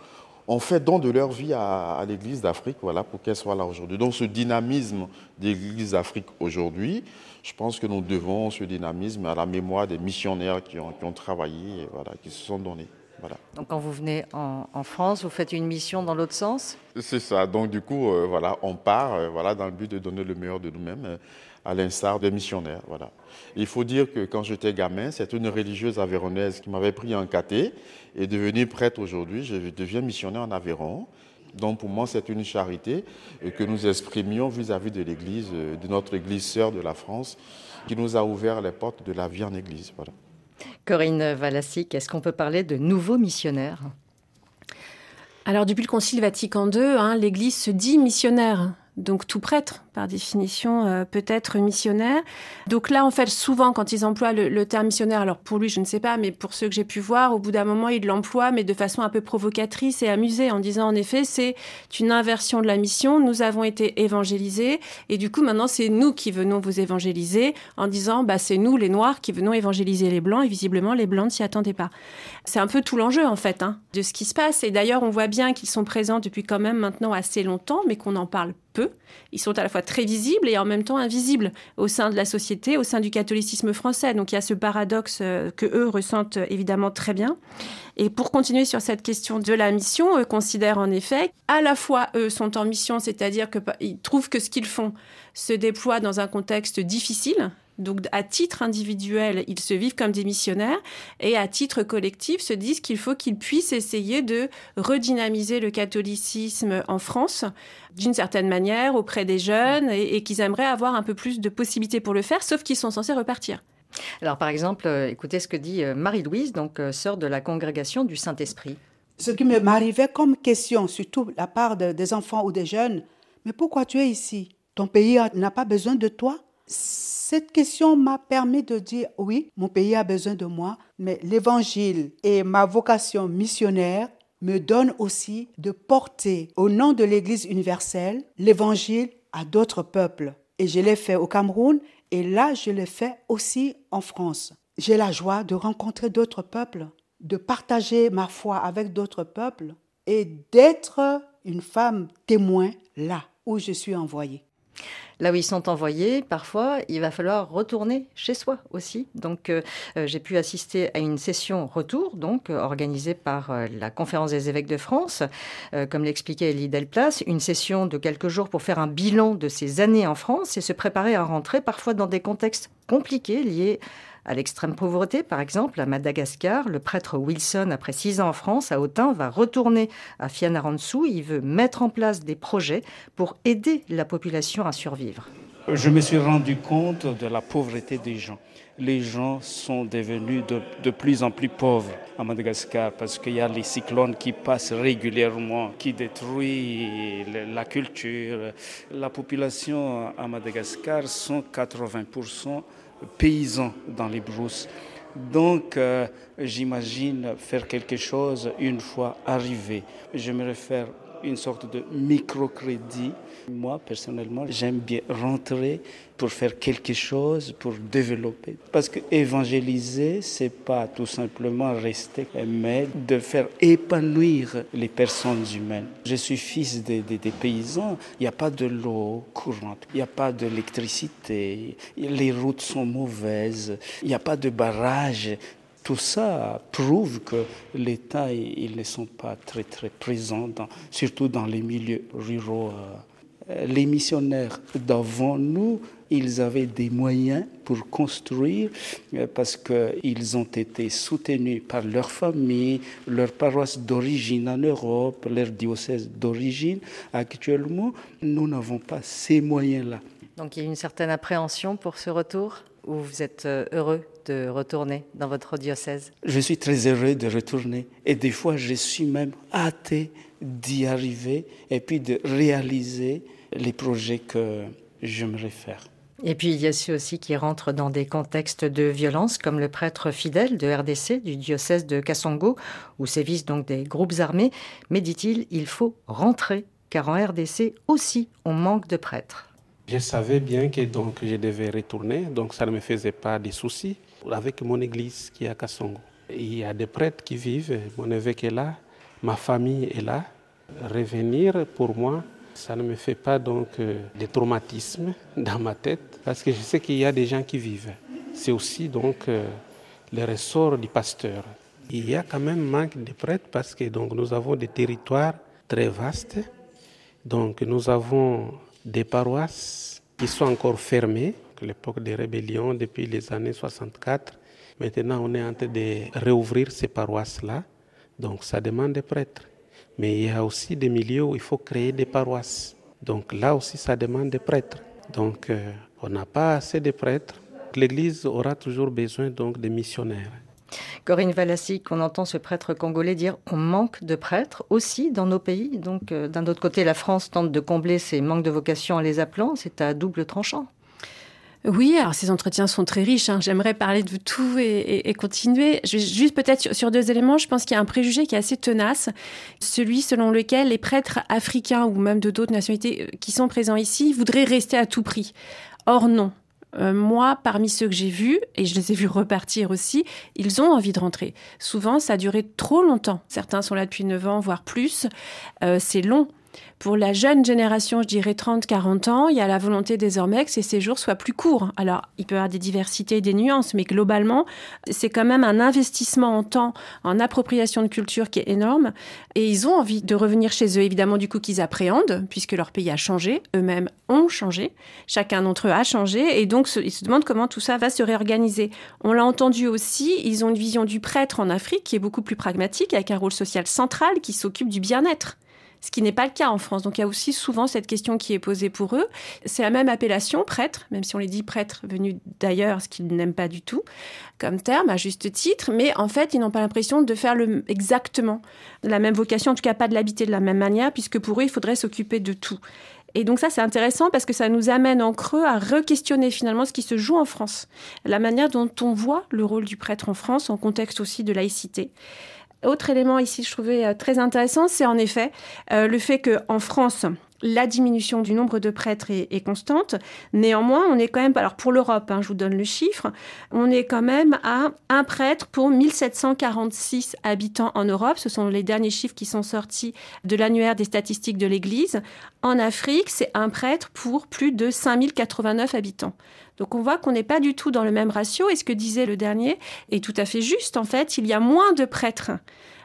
ont fait don de leur vie à, l'Église d'Afrique, voilà, pour qu'elle soit là aujourd'hui. Donc ce dynamisme de l'Église d'Afrique aujourd'hui, je pense que nous devons ce dynamisme à la mémoire des missionnaires qui ont, qui ont travaillé, et voilà, qui se sont donnés. Voilà. Donc quand vous venez en, en France, vous faites une mission dans l'autre sens? C'est ça. Donc du coup, euh, voilà, on part euh, voilà, dans le but de donner le meilleur de nous-mêmes, euh, à l'instar des missionnaires. Voilà. Il faut dire que quand j'étais gamin, c'est une religieuse avéronaise qui m'avait pris en caté et devenu prêtre aujourd'hui. Je deviens missionnaire en Aveyron. Donc pour moi, c'est une charité que nous exprimions vis-à-vis de l'Église, de notre Église sœur de la France, qui nous a ouvert les portes de la vie en Église. Voilà. Corinne Valassic, est-ce qu'on peut parler de nouveaux missionnaires? Alors depuis le Concile Vatican II, hein, l'Église se dit missionnaire. Donc tout prêtre, par définition, euh, peut être missionnaire. Donc là, en fait, souvent, quand ils emploient le, terme missionnaire, alors pour lui, je ne sais pas, mais pour ceux que j'ai pu voir, au bout d'un moment, ils l'emploient, mais de façon un peu provocatrice et amusée, en disant, en effet, c'est une inversion de la mission. Nous avons été évangélisés, et du coup, maintenant, c'est nous qui venons vous évangéliser, en disant, bah, c'est nous, les Noirs, qui venons évangéliser les Blancs, et visiblement, les Blancs ne s'y attendaient pas. C'est un peu tout l'enjeu, en fait, hein, de ce qui se passe. Et d'ailleurs, on voit bien qu'ils sont présents depuis quand même maintenant assez longtemps, mais qu'on en parle peu. Ils sont à la fois très visibles et en même temps invisibles au sein de la société, au sein du catholicisme français. Donc il y a ce paradoxe que eux ressentent évidemment très bien. Et pour continuer sur cette question de la mission, eux considèrent en effet, à la fois eux sont en mission, c'est-à-dire qu'ils trouvent que ce qu'ils font se déploie dans un contexte difficile, donc, à titre individuel, ils se vivent comme des missionnaires et à titre collectif, se disent qu'il faut qu'ils puissent essayer de redynamiser le catholicisme en France d'une certaine manière auprès des jeunes et, et qu'ils aimeraient avoir un peu plus de possibilités pour le faire, sauf qu'ils sont censés repartir. Alors, par exemple, euh, écoutez ce que dit euh, Marie-Louise, donc euh, sœur de la congrégation du Saint-Esprit. Ce qui m'arrivait comme question, surtout la part de, des enfants ou des jeunes, mais pourquoi tu es ici? Ton pays n'a pas besoin de toi? Cette question m'a permis de dire oui, mon pays a besoin de moi, mais l'évangile et ma vocation missionnaire me donnent aussi de porter au nom de l'Église universelle l'évangile à d'autres peuples. Et je l'ai fait au Cameroun et là, je l'ai fait aussi en France. J'ai la joie de rencontrer d'autres peuples, de partager ma foi avec d'autres peuples et d'être une femme témoin là où je suis envoyée là où ils sont envoyés, parfois, il va falloir retourner chez soi aussi. Donc, euh, j'ai pu assister à une session retour, donc euh, organisée par euh, la Conférence des évêques de France, euh, comme l'expliquait Elie Delplace, une session de quelques jours pour faire un bilan de ses années en France et se préparer à rentrer parfois dans des contextes compliqués liés à l'extrême pauvreté, par exemple, à Madagascar, le prêtre Wilson, après six ans en France, à Autun, va retourner à Fianarantsoa. Il veut mettre en place des projets pour aider la population à survivre. Je me suis rendu compte de la pauvreté des gens. Les gens sont devenus de, de plus en plus pauvres à Madagascar parce qu'il y a les cyclones qui passent régulièrement, qui détruisent la culture. La population à Madagascar sont 80% paysans dans les brousses. Donc, euh, j'imagine faire quelque chose une fois arrivé. Je me réfère une sorte de microcrédit. Moi, personnellement, j'aime bien rentrer pour faire quelque chose, pour développer. Parce que évangéliser, c'est pas tout simplement rester, mais de faire épanouir les personnes humaines. Je suis fils des, des, paysans. Il n'y a pas de l'eau courante, il n'y a pas d'électricité, les routes sont mauvaises, il n'y a pas de barrage tout ça prouve que l'État, ils ne sont pas très très présents, surtout dans les milieux ruraux. Les missionnaires d'avant nous, ils avaient des moyens pour construire euh, parce qu'ils ont été soutenus par leur famille, leur paroisse d'origine en Europe, leur diocèse d'origine. Actuellement, nous n'avons pas ces moyens-là. Donc il y a une certaine appréhension pour ce retour ou vous êtes euh, heureux de retourner dans votre diocèse? Je suis très heureux de retourner et des fois je suis même hâté d'y arriver et puis de réaliser les projets que j'aimerais faire. Et puis il y a ceux aussi qui rentrent dans des contextes de violence, comme le prêtre fidèle de RDC du diocèse de Kassongo, où sévissent donc des groupes armés. Mais dit-il, il faut rentrer, car en RDC aussi on manque de prêtres. Je savais bien que donc je devais retourner, donc ça ne me faisait pas de soucis avec mon église qui est à Kassongo. Il y a des prêtres qui vivent, mon évêque est là, ma famille est là. Revenir pour moi, ça ne me fait pas donc euh, de traumatisme dans ma tête parce que je sais qu'il y a des gens qui vivent. C'est aussi donc euh, le ressort du pasteur. Il y a quand même manque de prêtres parce que donc nous avons des territoires très vastes. Donc nous avons des paroisses qui sont encore fermées, l'époque des rébellions depuis les années 64. Maintenant, on est en train de réouvrir ces paroisses-là. Donc ça demande des prêtres. Mais il y a aussi des milieux où il faut créer des paroisses. Donc là aussi, ça demande des prêtres. Donc euh, on n'a pas assez de prêtres. L'Église aura toujours besoin donc de missionnaires. Corinne Valassic, on entend ce prêtre congolais dire on manque de prêtres aussi dans nos pays. Donc euh, d'un autre côté, la France tente de combler ces manques de vocation en les appelant. C'est à double tranchant. Oui, alors ces entretiens sont très riches. Hein. J'aimerais parler de tout et, continuer. juste peut-être sur, deux éléments. Je pense qu'il y a un préjugé qui est assez tenace, celui selon lequel les prêtres africains ou même de d'autres nationalités euh, qui sont présents ici voudraient rester à tout prix. Or non. Euh, moi, parmi ceux que j'ai vus, et je les ai vus repartir aussi, ils ont envie de rentrer. Souvent, ça a duré trop longtemps. Certains sont là depuis 9 ans, voire plus. Euh, c'est long. Pour la jeune génération, je dirais 30-40 ans, il y a la volonté désormais que ces séjours soient plus courts. Alors, il peut y avoir des diversités des nuances, mais globalement, c'est quand même un investissement en temps, en appropriation de culture qui est énorme. Et ils ont envie de revenir chez eux, évidemment, du coup, qu'ils appréhendent, puisque leur pays a changé, eux-mêmes ont changé, chacun d'entre eux a changé, et donc ils se demandent comment tout ça va se réorganiser. On l'a entendu aussi, ils ont une vision du prêtre en Afrique qui est beaucoup plus pragmatique, avec un rôle social central qui s'occupe du bien-être ce qui n'est pas le cas en France. Donc il y a aussi souvent cette question qui est posée pour eux. C'est la même appellation, prêtre, même si on les dit prêtre venus d'ailleurs, ce qu'ils n'aiment pas du tout comme terme, à juste titre, mais en fait, ils n'ont pas l'impression de faire le, exactement la même vocation, en tout cas pas de l'habiter de la même manière, puisque pour eux, il faudrait s'occuper de tout. Et donc ça, c'est intéressant parce que ça nous amène en creux à re-questionner finalement ce qui se joue en France, la manière dont on voit le rôle du prêtre en France, en contexte aussi de laïcité. Autre élément ici, je trouvais euh, très intéressant, c'est en effet euh, le fait qu'en France, la diminution du nombre de prêtres est, constante. Néanmoins, on est quand même, alors pour l'Europe, hein, je vous donne le chiffre, on est quand même à un prêtre pour 1746 habitants en Europe. Ce sont les derniers chiffres qui sont sortis de l'annuaire des statistiques de l'Église. En Afrique, c'est un prêtre pour plus de 5089 habitants. Donc on voit qu'on n'est pas du tout dans le même ratio. Et ce que disait le dernier est tout à fait juste. En fait, il y a moins de prêtres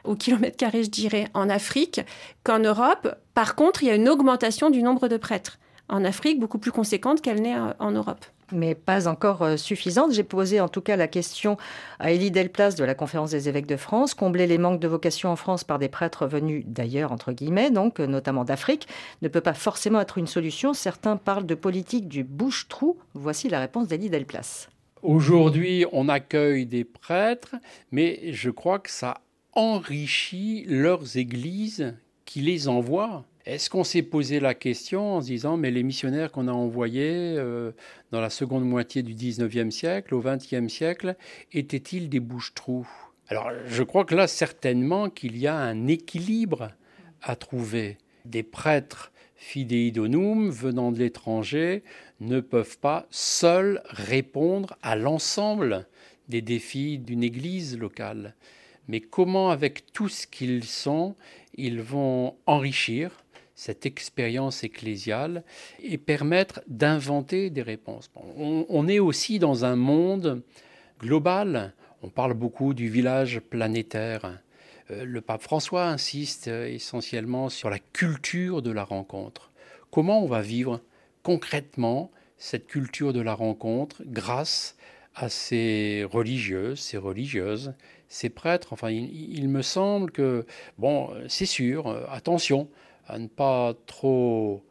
au kilomètre carré, je dirais, en Afrique qu'en Europe. Par contre, il y a une augmentation du nombre de prêtres en Afrique, beaucoup plus conséquente qu'elle n'est euh, en Europe mais pas encore euh, suffisante. J'ai posé en tout cas la question à Élie Delplace de la Conférence des évêques de France, combler les manques de vocation en France par des prêtres venus d'ailleurs, entre guillemets, donc euh, notamment d'Afrique, ne peut pas forcément être une solution. Certains parlent de politique du bouche-trou. Voici la réponse d'Élie Delplace. Aujourd'hui, on accueille des prêtres, mais je crois que ça enrichit leurs églises qui les envoient. Est-ce qu'on s'est posé la question en se disant, mais les missionnaires qu'on a envoyés euh, dans la seconde moitié du 19e siècle, au 20e siècle, étaient-ils des bouches-trous? Alors, je crois que là, certainement qu'il y a un équilibre à trouver. Des prêtres fidei donum venant de l'étranger ne peuvent pas seuls répondre à l'ensemble des défis d'une église locale. Mais comment, avec tout ce qu'ils sont, ils vont enrichir cette expérience ecclésiale et permettre d'inventer des réponses? On, est aussi dans un monde global. On parle beaucoup du village planétaire. Euh, le pape François insiste essentiellement sur la culture de la rencontre. Comment on va vivre concrètement cette culture de la rencontre grâce à ces religieuses, ces religieuses, ces prêtres. Enfin, il, me semble que, bon, c'est sûr, euh, attention à ne pas trop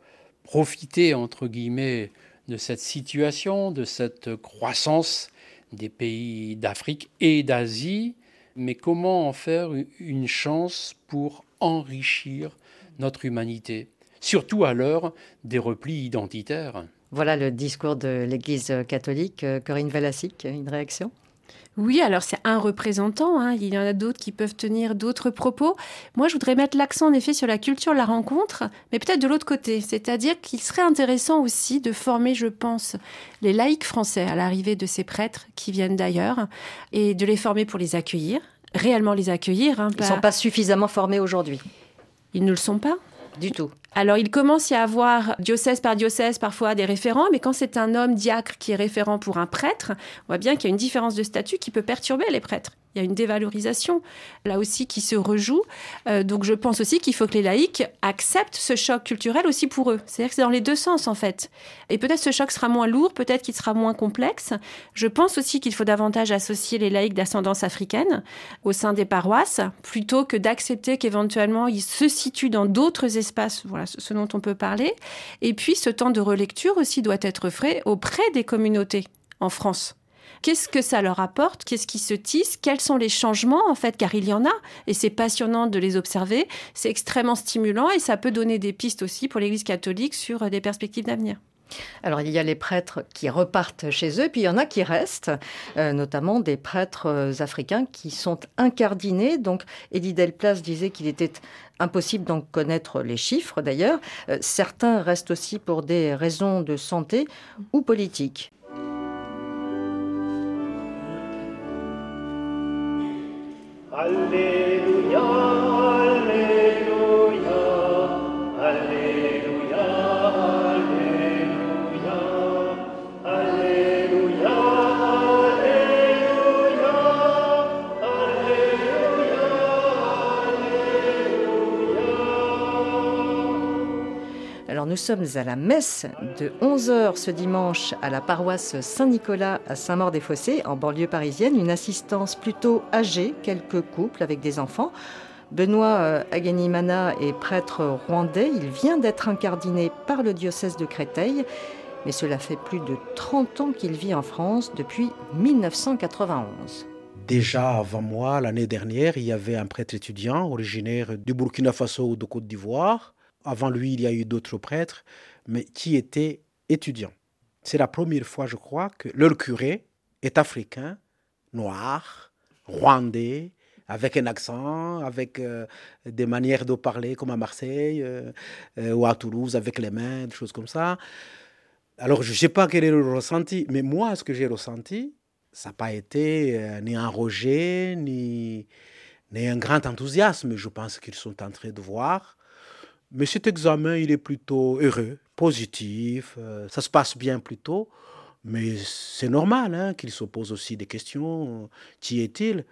profiter, entre guillemets, de cette situation, de cette croissance des pays d'Afrique et d'Asie, mais comment en faire une chance pour enrichir notre humanité, surtout à l'heure des replis identitaires? Voilà le discours de l'Église catholique. Corinne Valassic, une réaction? Oui, alors c'est un représentant, hein. il y en a d'autres qui peuvent tenir d'autres propos. Moi, je voudrais mettre l'accent en effet sur la culture de la rencontre, mais peut-être de l'autre côté, c'est-à-dire qu'il serait intéressant aussi de former, je pense, les laïcs français à l'arrivée de ces prêtres qui viennent d'ailleurs, et de les former pour les accueillir, réellement les accueillir. Hein, Ils ne sont pas suffisamment formés aujourd'hui. Ils ne le sont pas du tout. Alors, il commence à y avoir diocèse par diocèse parfois des référents, mais quand c'est un homme diacre qui est référent pour un prêtre, on voit bien qu'il y a une différence de statut qui peut perturber les prêtres il y a une dévalorisation là aussi qui se rejoue. Euh, donc je pense aussi qu'il faut que les laïcs acceptent ce choc culturel aussi pour eux. C'est-à-dire que c'est dans les deux sens en fait. Et peut-être ce choc sera moins lourd, peut-être qu'il sera moins complexe. Je pense aussi qu'il faut davantage associer les laïcs d'ascendance africaine au sein des paroisses, plutôt que d'accepter qu'éventuellement ils se situent dans d'autres espaces, voilà ce dont on peut parler. Et puis ce temps de relecture aussi doit être frais auprès des communautés en France. Qu'est-ce que ça leur apporte? Qu'est-ce qui se tisse? Quels sont les changements en fait? Car il y en a et c'est passionnant de les observer. C'est extrêmement stimulant et ça peut donner des pistes aussi pour l'Église catholique sur des perspectives d'avenir. Alors il y a les prêtres qui repartent chez eux, puis il y en a qui restent, euh, notamment des prêtres euh, africains qui sont incardinés. Donc Eddie Delplace disait qu'il était impossible d'en connaître les chiffres d'ailleurs. Euh, certains restent aussi pour des raisons de santé ou politiques. Alléluia, sommes à la messe de 11h ce dimanche à la paroisse Saint-Nicolas à Saint-Maur-des-Fossés, en banlieue parisienne. Une assistance plutôt âgée, quelques couples avec des enfants. Benoît euh, Aganimana est prêtre rwandais. Il vient d'être incardiné par le diocèse de Créteil. Mais cela fait plus de 30 ans qu'il vit en France, depuis 1991. Déjà avant moi, l'année dernière, il y avait un prêtre étudiant originaire du Burkina Faso ou de Côte d'Ivoire. Avant lui, il y a eu d'autres prêtres mais qui étaient étudiants. C'est la première fois, je crois, que leur curé est africain, noir, rwandais, avec un accent, avec euh, des manières de parler comme à Marseille euh, euh, ou à Toulouse, avec les mains, des choses comme ça. Alors, je ne sais pas quel est le ressenti, mais moi, ce que j'ai ressenti, ça n'a pas été ni un rejet, ni, ni un grand enthousiasme. Je pense qu'ils sont en train de voir mais cet examen, il est plutôt heureux, positif, euh, ça se passe bien plutôt. Mais c'est normal hein, qu'il se pose aussi des questions. Qui est-il?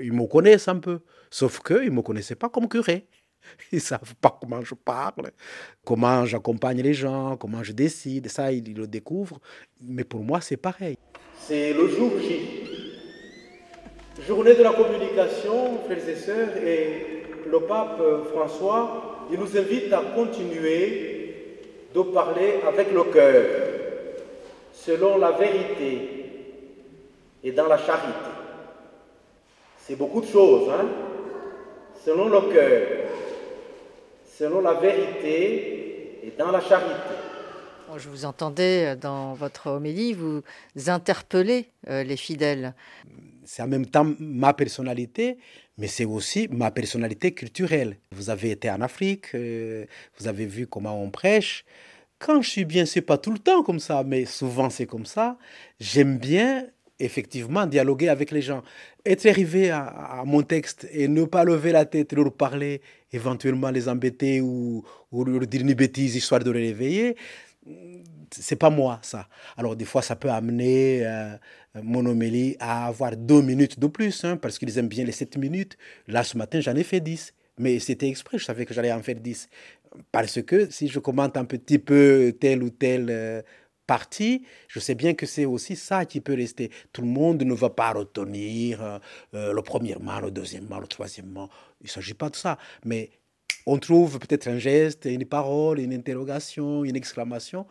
Ils me connaissent un peu, sauf qu'ils ne me connaissaient pas comme curé. Ils ne savent pas comment je parle, comment j'accompagne les gens, comment je décide. Ça, ils le découvrent. Mais pour moi, c'est pareil. C'est le jour J. Journée de la communication, frères et sœurs, et le pape François il nous invite à continuer de parler avec le cœur, selon la vérité et dans la charité. C'est beaucoup de choses, hein? Selon le cœur, selon la vérité et dans la charité. Je vous entendais dans votre homélie, vous interpellez euh, les fidèles. C'est en même temps ma personnalité, mais c'est aussi ma personnalité culturelle. Vous avez été en Afrique, euh, vous avez vu comment on prêche. Quand je suis bien, c'est pas tout le temps comme ça, mais souvent c'est comme ça. J'aime bien effectivement dialoguer avec les gens. Être arrivé à, mon texte et ne pas lever la tête, leur parler, éventuellement les embêter ou, leur dire une bêtise histoire de les réveiller, c'est pas moi ça. Alors des fois ça peut amener euh, mon homélie à avoir deux minutes de plus, hein, parce qu'ils aiment bien les sept minutes. Là ce matin j'en ai fait dix, mais c'était exprès, je savais que j'allais en faire dix. Parce que si je commente un petit peu tel ou tel euh, partie, je sais bien que c'est aussi ça qui peut rester. Tout le monde ne va pas retenir euh, euh, le premièrement, le deuxièmement, le troisièmement. Il ne s'agit pas de ça. Mais on trouve peut-être un geste, une parole, une interrogation, une exclamation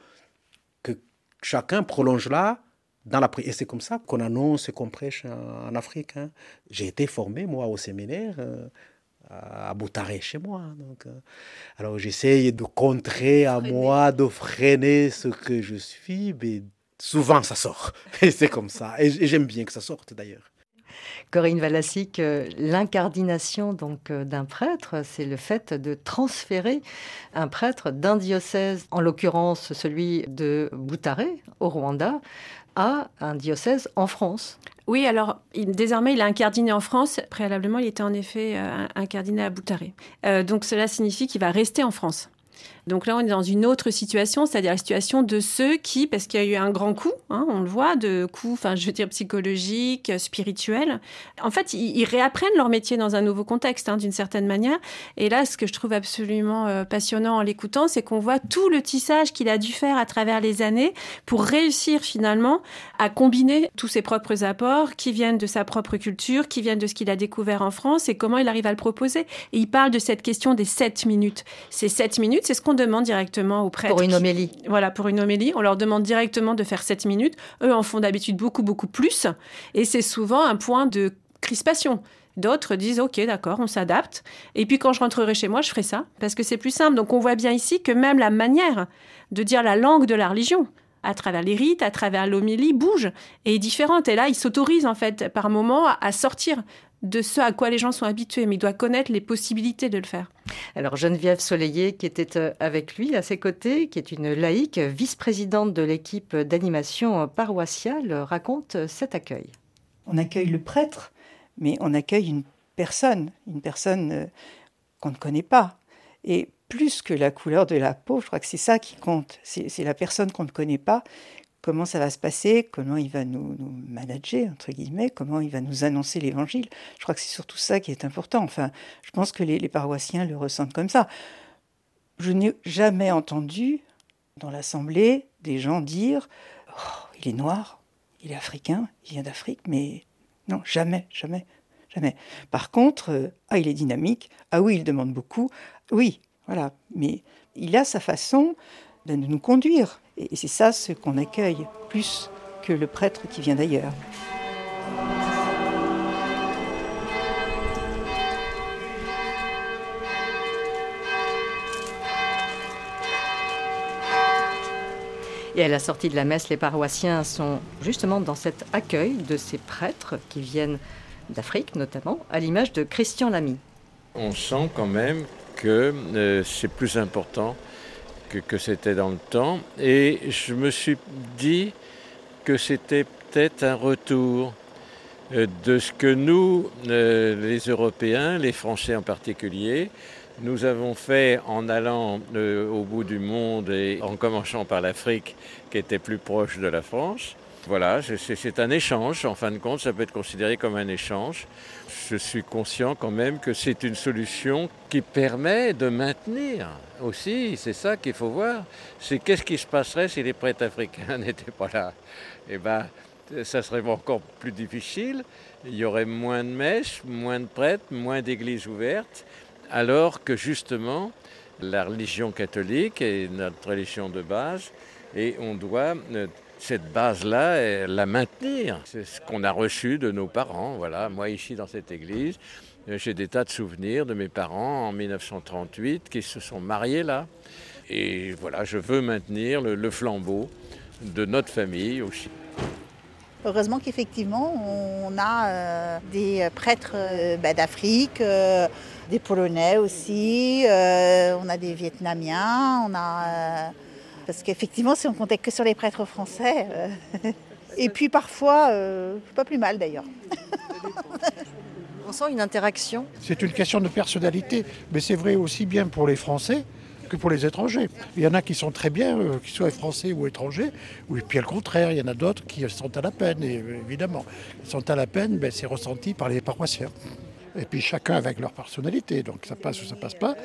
que chacun prolonge là dans la Et c'est comme ça qu'on annonce et qu'on prêche en, Afrique. Hein. J'ai été formé, moi, au séminaire. Euh, à Boutaré chez moi. Donc, euh, alors j'essaye de contrer à moi, de freiner ce que je suis, mais souvent ça sort. Et c'est comme ça. Et j'aime bien que ça sorte d'ailleurs. Corinne Valassic, euh, l'incardination donc d'un prêtre, c'est le fait de transférer un prêtre d'un diocèse, en l'occurrence celui de Boutaré au Rwanda, à un diocèse en France. Oui, alors désormais il a incardiné en France. Préalablement, il était en effet euh, incardiné à Boutaré. donc cela signifie qu'il va rester en France. Donc là, on est dans une autre situation, c'est-à-dire la situation de ceux qui, parce qu'il y a eu un grand coup, hein, on le voit, de coup, enfin, je veux dire psychologique, spirituel. En fait, ils, réapprennent leur métier dans un nouveau contexte, hein, d'une certaine manière. Et là, ce que je trouve absolument euh, passionnant en l'écoutant, c'est qu'on voit tout le tissage qu'il a dû faire à travers les années pour réussir finalement à combiner tous ses propres apports qui viennent de sa propre culture, qui viennent de ce qu'il a découvert en France et comment il arrive à le proposer. Et il parle de cette question des sept minutes. Ces sept minutes, c'est ce qu'on demande directement aux prêtres. Pour une homélie. voilà, pour une homélie. On leur demande directement de faire 7 minutes. Eux en font d'habitude beaucoup, beaucoup plus. Et c'est souvent un point de crispation. D'autres disent OK, d'accord, on s'adapte. Et puis quand je rentrerai chez moi, je ferai ça parce que c'est plus simple. Donc on voit bien ici que même la manière de dire la langue de la religion, à travers les rites, à travers l'homélie, bouge et est différente. Et là, il s'autorise en fait par moment à sortir de ce à quoi les gens sont habitués, mais il doit connaître les possibilités de le faire. Alors Geneviève Soleillet, qui était euh, avec lui à ses côtés, qui est une laïque, vice-présidente de l'équipe d'animation paroissiale, raconte cet accueil. On accueille le prêtre, mais on accueille une personne, une personne euh, qu'on ne connaît pas. Et plus que la couleur de la peau, je crois que c'est ça qui compte. C'est la personne qu'on ne connaît pas comment ça va se passer, comment il va nous, manager, entre guillemets, comment il va nous annoncer l'évangile. Je crois que c'est surtout ça qui est important. Enfin, je pense que les, paroissiens le ressentent comme ça. Je n'ai jamais entendu dans l'Assemblée des gens dire oh, il est noir, il est africain, il vient d'Afrique, mais non, jamais, jamais, jamais. Par contre, euh, ah, il est dynamique, ah oui, il demande beaucoup, oui, voilà, mais il a sa façon de nous conduire. Et c'est ça ce qu'on accueille, plus que le prêtre qui vient d'ailleurs. Et à la sortie de la messe, les paroissiens sont justement dans cet accueil de ces prêtres qui viennent d'Afrique notamment, à l'image de Christian Lamy. On sent quand même que euh, c'est plus important que, c'était dans le temps. Et je me suis dit que c'était peut-être un retour euh, de ce que nous, euh, les Européens, les Français en particulier, nous avons fait en allant euh, au bout du monde et en commençant par l'Afrique qui était plus proche de la France. Voilà, c'est un échange, en fin de compte, ça peut être considéré comme un échange. Je suis conscient quand même que c'est une solution qui permet de maintenir aussi, c'est ça qu'il faut voir, c'est qu'est-ce qui se passerait si les prêtres africains n'étaient pas là? Eh bien, ça serait encore plus difficile, il y aurait moins de messes, moins de prêtres, moins d'églises ouvertes, alors que justement, la religion catholique est notre religion de base, et on doit euh, cette base-là, la maintenir. C'est ce qu'on a reçu de nos parents. Voilà, moi ici dans cette église, euh, j'ai des tas de souvenirs de mes parents en 1938 qui se sont mariés là. Et voilà, je veux maintenir le, flambeau de notre famille aussi. Heureusement qu'effectivement, on a euh, des prêtres euh, bah, d'Afrique, des Polonais aussi, on a des Vietnamiens, on a parce qu'effectivement, si on comptait que sur les prêtres français, euh, et puis parfois, euh, pas plus mal d'ailleurs. on sent une interaction. C'est une question de personnalité, mais c'est vrai aussi bien pour les Français que pour les étrangers. Il y en a qui sont très bien, euh, qu'ils soient français ou étrangers, ou puis au contraire, il y en a d'autres qui sont à la peine, et, évidemment. Ils sont à la peine, ben, c'est ressenti par les paroissiens. Et puis chacun avec leur personnalité, donc ça passe ou ça passe pas.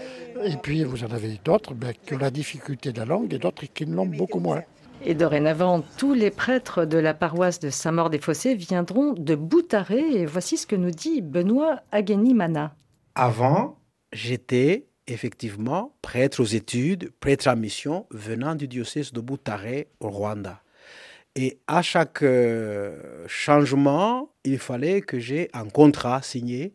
Et puis vous en avez d'autres ben, qui ont la difficulté de la langue et d'autres qui l'ont beaucoup moins. Et dorénavant, tous les prêtres de la paroisse de Saint-Maur-des-Fossés viendront de Boutaré. Et voici ce que nous dit Benoît Ageni-Mana. Avant, j'étais effectivement prêtre aux études, prêtre à mission, venant du diocèse de Boutaré au Rwanda. Et à chaque euh, changement, il fallait que j'ai un contrat signé.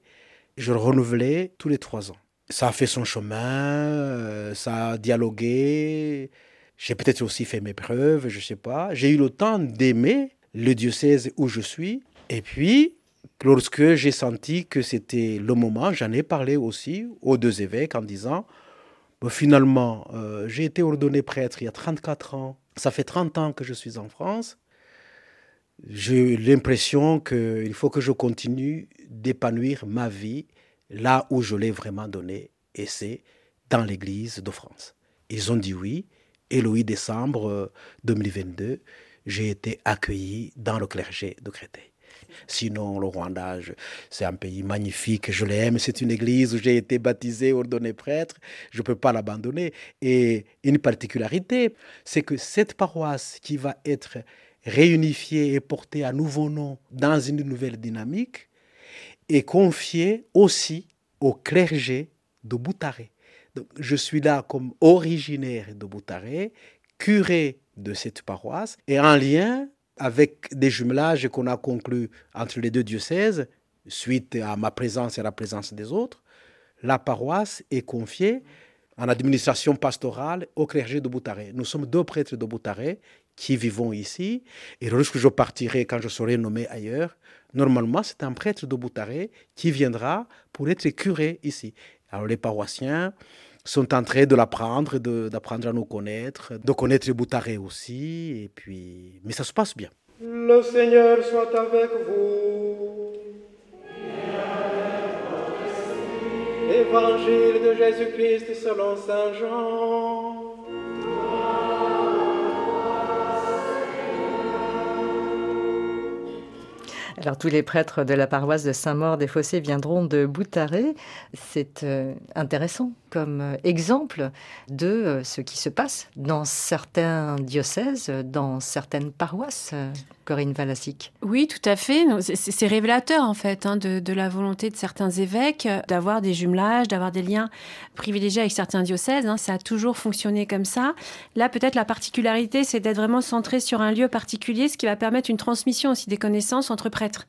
Je le renouvelais tous les trois ans. Ça a fait son chemin, euh, ça a dialogué, j'ai peut-être aussi fait mes preuves, je ne sais pas. J'ai eu le temps d'aimer le diocèse où je suis. Et puis, lorsque j'ai senti que c'était le moment, j'en ai parlé aussi aux deux évêques en disant, finalement, euh, j'ai été ordonné prêtre il y a 34 ans. Ça fait 30 ans que je suis en France. J'ai l'impression qu'il faut que je continue d'épanouir ma vie là où je l'ai vraiment donné, et c'est dans l'Église de France. Ils ont dit oui. Et le 8 décembre 2022, euh, j'ai été accueilli dans le clergé de Créteil. Sinon, le Rwanda, c'est un pays magnifique, je l'aime, c'est une église où j'ai été baptisé, ordonné prêtre, je ne peux pas l'abandonner. Et une particularité, c'est que cette paroisse qui va être réunifiée et portée à nouveau nom dans une nouvelle dynamique est confiée aussi au clergé de Boutaré je suis là comme originaire de Boutaré, curé de cette paroisse, et en lien avec des jumelages qu'on a conclus entre les deux diocèses, suite à ma présence et à la présence des autres, la paroisse est confiée en administration pastorale au clergé de Boutaré. Nous sommes deux prêtres de Boutaré qui vivons ici, et lorsque je partirai, quand je serai nommé ailleurs, normalement c'est un prêtre de Boutaré qui viendra pour être curé ici. Alors les paroissiens sont en train de l'apprendre, d'apprendre à nous connaître, de connaître Boutaré aussi, et puis... mais ça se passe bien. Le Seigneur soit avec vous. Évangile de Jésus-Christ selon Saint Jean. Alors tous les prêtres de la paroisse de Saint-Maur-des-Fossés viendront de Boutaré. C'est euh, intéressant comme euh, exemple de euh, ce qui se passe dans certains diocèses, dans certaines paroisses. Corinne Valassic. Oui, tout à fait. C'est révélateur en fait hein, de, la volonté de certains évêques d'avoir des jumelages, d'avoir des liens privilégiés avec certains diocèses. Hein. Ça a toujours fonctionné comme ça. Là, peut-être la particularité, c'est d'être vraiment centré sur un lieu particulier, ce qui va permettre une transmission aussi des connaissances entre prêtres.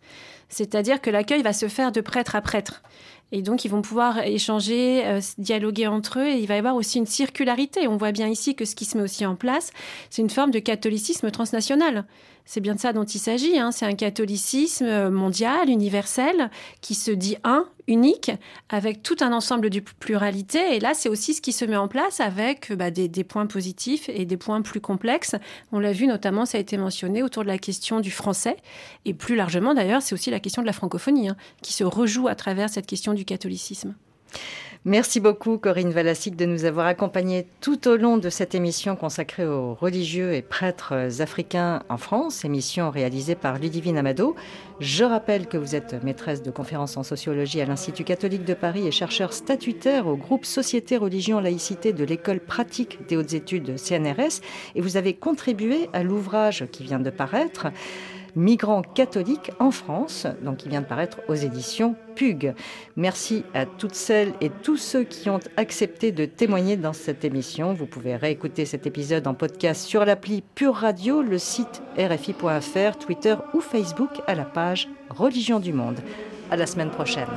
C'est-à-dire que l'accueil va se faire de prêtre à prêtre. Et donc, ils vont pouvoir échanger, euh, dialoguer entre eux, et il va y avoir aussi une circularité. On voit bien ici que ce qui se met aussi en place, c'est une forme de catholicisme transnational. C'est bien de ça dont il s'agit. Hein. C'est un catholicisme mondial, universel, qui se dit un, unique, avec tout un ensemble de pluralité. Et là, c'est aussi ce qui se met en place avec bah, des, points positifs et des points plus complexes. On l'a vu notamment, ça a été mentionné autour de la question du français. Et plus largement, d'ailleurs, c'est aussi la question de la francophonie, hein, qui se rejoue à travers cette question du catholicisme. Merci beaucoup Corinne Valassic de nous avoir accompagnés tout au long de cette émission consacrée aux religieux et prêtres africains en France, émission réalisée par Ludivine Amado. Je rappelle que vous êtes maîtresse de conférences en sociologie à l'Institut catholique de Paris et chercheur statutaire au groupe Société, Religion, Laïcité de l'école pratique des hautes études CNRS et vous avez contribué à l'ouvrage qui vient de paraître migrants catholiques en France, donc qui vient de paraître aux éditions PUG. Merci à toutes celles et tous ceux qui ont accepté de témoigner dans cette émission. Vous pouvez réécouter cet épisode en podcast sur l'appli Pure Radio, le site rfi.fr, Twitter ou Facebook à la page Religion du Monde. À la semaine prochaine.